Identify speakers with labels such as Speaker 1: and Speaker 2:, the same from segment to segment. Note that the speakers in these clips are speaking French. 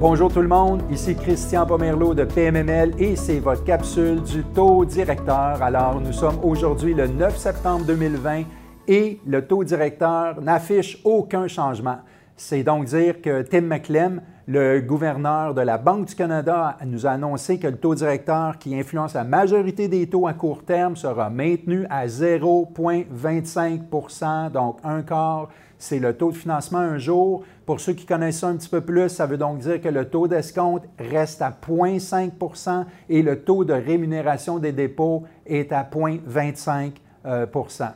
Speaker 1: Bonjour tout le monde, ici Christian Pomerleau de PMML et c'est votre capsule du taux directeur. Alors, nous sommes aujourd'hui le 9 septembre 2020 et le taux directeur n'affiche aucun changement. C'est donc dire que Tim McClem, le gouverneur de la Banque du Canada, nous a annoncé que le taux directeur qui influence la majorité des taux à court terme sera maintenu à 0,25% donc un quart c'est le taux de financement un jour. Pour ceux qui connaissent ça un petit peu plus, ça veut donc dire que le taux d'escompte reste à 0,5% et le taux de rémunération des dépôts est à 0,25% euh, euh,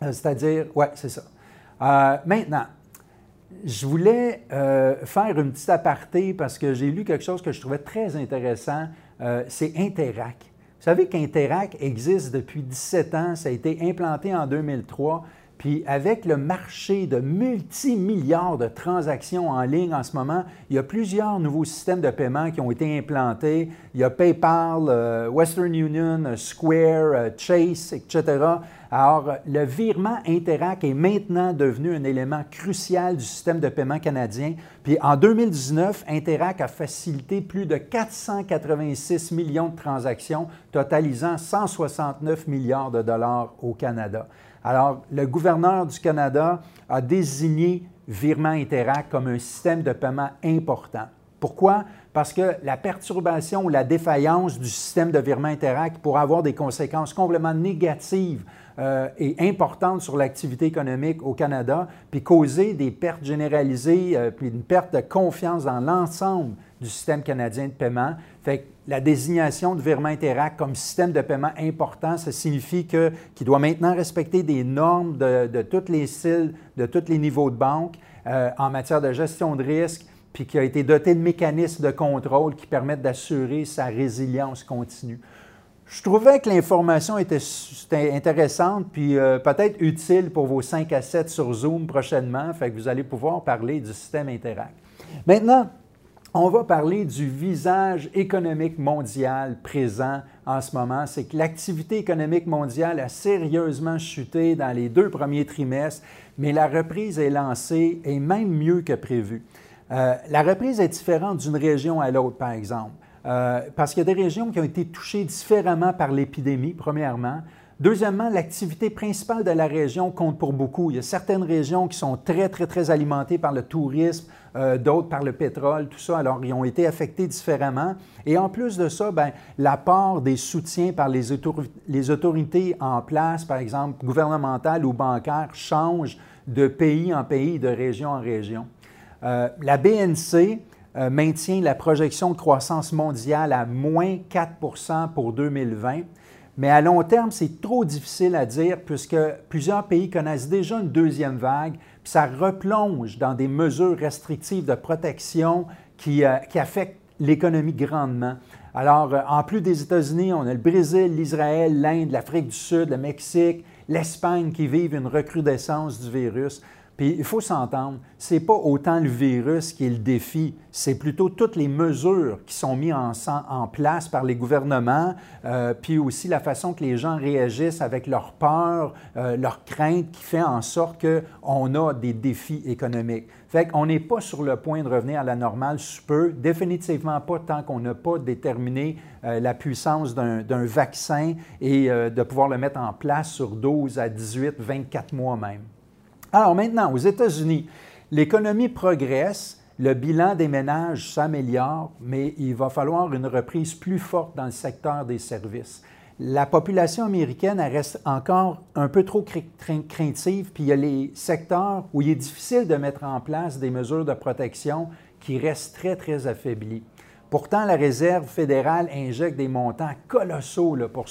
Speaker 1: C'est-à-dire, oui, c'est ça. Euh, maintenant, je voulais faire une petite aparté parce que j'ai lu quelque chose que je trouvais très intéressant. c'est Interac. Vous savez qu'Interac existe depuis 17 ans, ça a été implanté en 2003. Puis avec le marché de multimilliards de transactions en ligne en ce moment, il y a plusieurs nouveaux systèmes de paiement qui ont été implantés. Il y a PayPal, euh, Western Union, Square, euh, Chase, etc. Alors, le virement Interac est maintenant devenu un élément crucial du système de paiement canadien. Puis en 2019, Interac a facilité plus de 486 millions de transactions, totalisant 169 milliards de dollars au Canada. Alors, le gouverneur du Canada a désigné Virement Interac comme un système de paiement important. Pourquoi? Parce que la perturbation ou la défaillance du système de virement Interac pourrait avoir des conséquences complètement négatives euh, et importantes sur l'activité économique au Canada, puis causer des pertes généralisées, euh, puis une perte de confiance dans l'ensemble du système canadien de paiement. Fait la désignation de virement Interac comme système de paiement important, ça signifie qu'il doit maintenant respecter des normes de, toutes les styles, de tous les niveaux de banque euh, en matière de gestion de risque, puis qui a été doté de mécanismes de contrôle qui permettent d'assurer sa résilience continue. Je trouvais que l'information était, intéressante, puis euh, peut-être utile pour vos 5 à 7 sur Zoom prochainement, fait que vous allez pouvoir parler du système Interac. Maintenant, on va parler du visage économique mondial présent en ce moment. C'est que l'activité économique mondiale a sérieusement chuté dans les deux premiers trimestres, mais la reprise est lancée et même mieux que prévu. Euh, la reprise est différente d'une région à l'autre, par exemple, euh, parce qu'il y a des régions qui ont été touchées différemment par l'épidémie, premièrement. Deuxièmement, l'activité principale de la région compte pour beaucoup. Il y a certaines régions qui sont très, très, très alimentées par le tourisme, euh, d'autres par le pétrole, tout ça. Alors, ils ont été affectés différemment. Et en plus de ça, ben, l'apport des soutiens par les, autorités en place, par exemple gouvernementales ou bancaires, change de pays en pays, de région en région. Euh, la BNC euh, maintient la projection de croissance mondiale à moins 4% pour 2020. Mais à long terme, c'est trop difficile à dire puisque plusieurs pays connaissent déjà une deuxième vague, puis ça replonge dans des mesures restrictives de protection qui, euh, affectent l'économie grandement. Alors, euh, en plus des États-Unis, on a le Brésil, l'Israël, l'Inde, l'Afrique du Sud, le Mexique, l'Espagne qui vivent une recrudescence du virus. Puis il faut s'entendre, ce n'est pas autant le virus qui est le défi, c'est plutôt toutes les mesures qui sont mises en, place par les gouvernements, euh, puis aussi la façon que les gens réagissent avec leur peur, euh, leur crainte qui fait en sorte qu'on a des défis économiques. Fait qu'on n'est pas sur le point de revenir à la normale sous peu, définitivement pas tant qu'on n'a pas déterminé euh, la puissance d'un vaccin et de pouvoir le mettre en place sur 12 à 18, 24 mois même. Alors maintenant, aux États-Unis, l'économie progresse, le bilan des ménages s'améliore, mais il va falloir une reprise plus forte dans le secteur des services. La population américaine reste encore un peu trop craintive, puis il y a les secteurs où il est difficile de mettre en place des mesures de protection qui restent très, très affaiblis. Pourtant, la Réserve fédérale injecte des montants colossaux pour,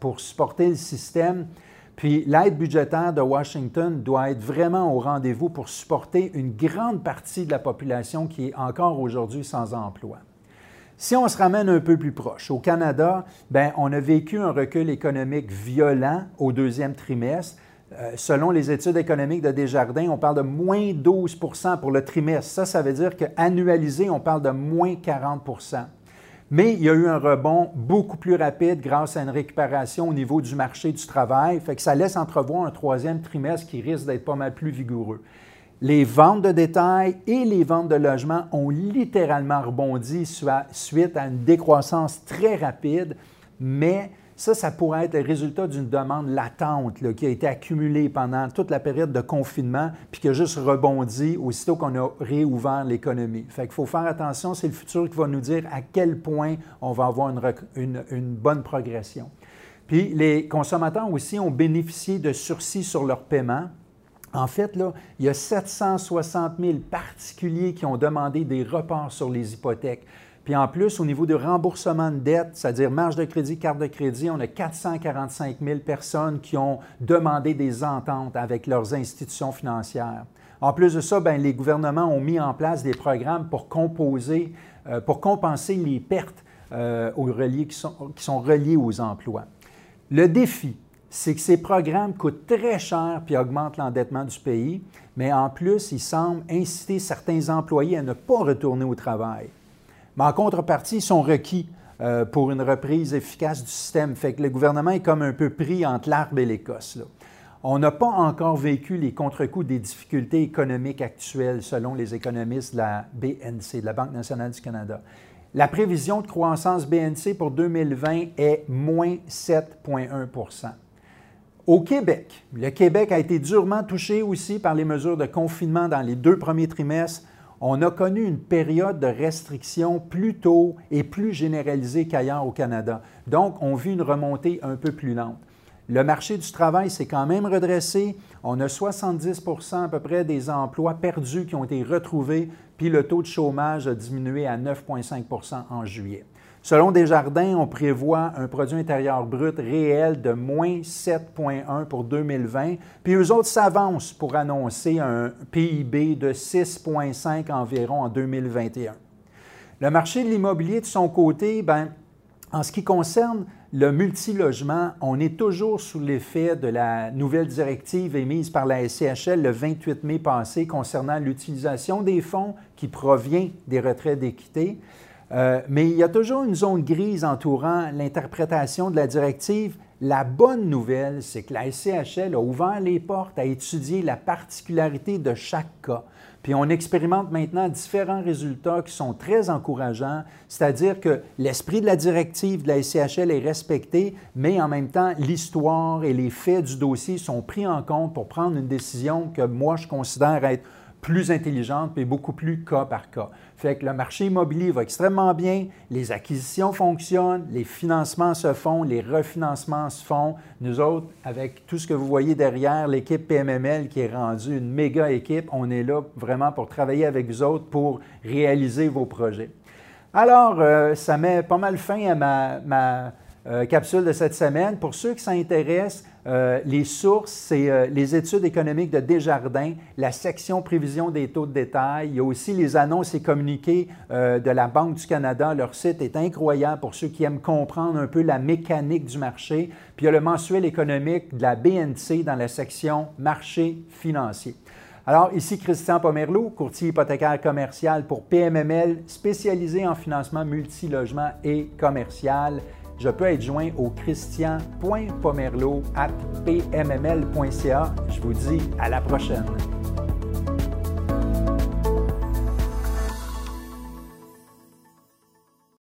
Speaker 1: pour supporter le système puis l'aide budgétaire de Washington doit être vraiment au rendez-vous pour supporter une grande partie de la population qui est encore aujourd'hui sans emploi. Si on se ramène un peu plus proche, au Canada, ben, on a vécu un recul économique violent au deuxième trimestre. Euh, selon les études économiques de Desjardins, on parle de moins 12% pour le trimestre. Ça, ça veut dire qu'annualisé, on parle de moins 40 mais il y a eu un rebond beaucoup plus rapide grâce à une récupération au niveau du marché du travail, fait que ça laisse entrevoir un troisième trimestre qui risque d'être pas mal plus vigoureux. les ventes de détail et les ventes de logements ont littéralement rebondi suite à une décroissance très rapide, mais ça, ça pourrait être le résultat d'une demande latente qui a été accumulée pendant toute la période de confinement, puis qui a juste rebondi aussitôt qu'on a réouvert l'économie. Fait qu'il faut faire attention, c'est le futur qui va nous dire à quel point on va avoir une, une bonne progression. Puis les consommateurs aussi ont bénéficié de sursis sur leur paiement. En fait, là, il y a 760 000 particuliers qui ont demandé des reports sur les hypothèques. Puis en plus, au niveau du remboursement de dette, c'est-à-dire marge de crédit, carte de crédit, on a 445 000 personnes qui ont demandé des ententes avec leurs institutions financières. En plus de ça, bien, les gouvernements ont mis en place des programmes pour, composer, euh, pour compenser les pertes euh, qui, sont, qui sont reliées aux emplois. Le défi, c'est que ces programmes coûtent très cher puis augmentent l'endettement du pays, mais en plus, ils semblent inciter certains employés à ne pas retourner au travail. Mais en contrepartie, ils sont requis euh, pour une reprise efficace du système. Fait que le gouvernement est comme un peu pris entre l'arbre et l'écosse. On n'a pas encore vécu les contre-coups des difficultés économiques actuelles, selon les économistes de la BNC, de la Banque nationale du Canada. La prévision de croissance BNC pour 2020 est moins 7,1% au Québec, le Québec a été durement touché aussi par les mesures de confinement dans les deux premiers trimestres. On a connu une période de restriction plus tôt et plus généralisée qu'ailleurs au Canada. Donc, on vit une remontée un peu plus lente. Le marché du travail s'est quand même redressé. On a 70 à peu près des emplois perdus qui ont été retrouvés, puis le taux de chômage a diminué à 9,5% en juillet. Selon Desjardins, on prévoit un produit intérieur brut réel de moins 7,1 pour 2020, puis eux autres s'avancent pour annoncer un PIB de 6,5 environ en 2021. Le marché de l'immobilier, de son côté, ben, en ce qui concerne le multilogement, on est toujours sous l'effet de la nouvelle directive émise par la SCHL le 28 mai passé concernant l'utilisation des fonds qui provient des retraits d'équité. Euh, mais il y a toujours une zone grise entourant l'interprétation de la directive. La bonne nouvelle, c'est que la SCHL a ouvert les portes à étudier la particularité de chaque cas. Puis on expérimente maintenant différents résultats qui sont très encourageants, c'est-à-dire que l'esprit de la directive de la SCHL est respecté, mais en même temps, l'histoire et les faits du dossier sont pris en compte pour prendre une décision que moi, je considère être plus intelligente et beaucoup plus cas par cas. Fait que le marché immobilier va extrêmement bien, les acquisitions fonctionnent, les financements se font, les refinancements se font. Nous autres, avec tout ce que vous voyez derrière, l'équipe PMML qui est rendue une méga équipe, on est là vraiment pour travailler avec vous autres pour réaliser vos projets. Alors, euh, ça met pas mal fin à ma, euh, capsule de cette semaine. Pour ceux qui s'intéressent, euh, les sources, c'est euh, les études économiques de Desjardins, la section prévision des taux de détail. Il y a aussi les annonces et communiqués de la Banque du Canada. Leur site est incroyable pour ceux qui aiment comprendre un peu la mécanique du marché. Puis il y a le mensuel économique de la BNC dans la section marché financier. Alors, ici Christian Pomerleau, courtier hypothécaire commercial pour PMML, spécialisé en financement multilogement et commercial je peux être joint au christian.pomerlo at pmml.ca. Je vous dis à la prochaine.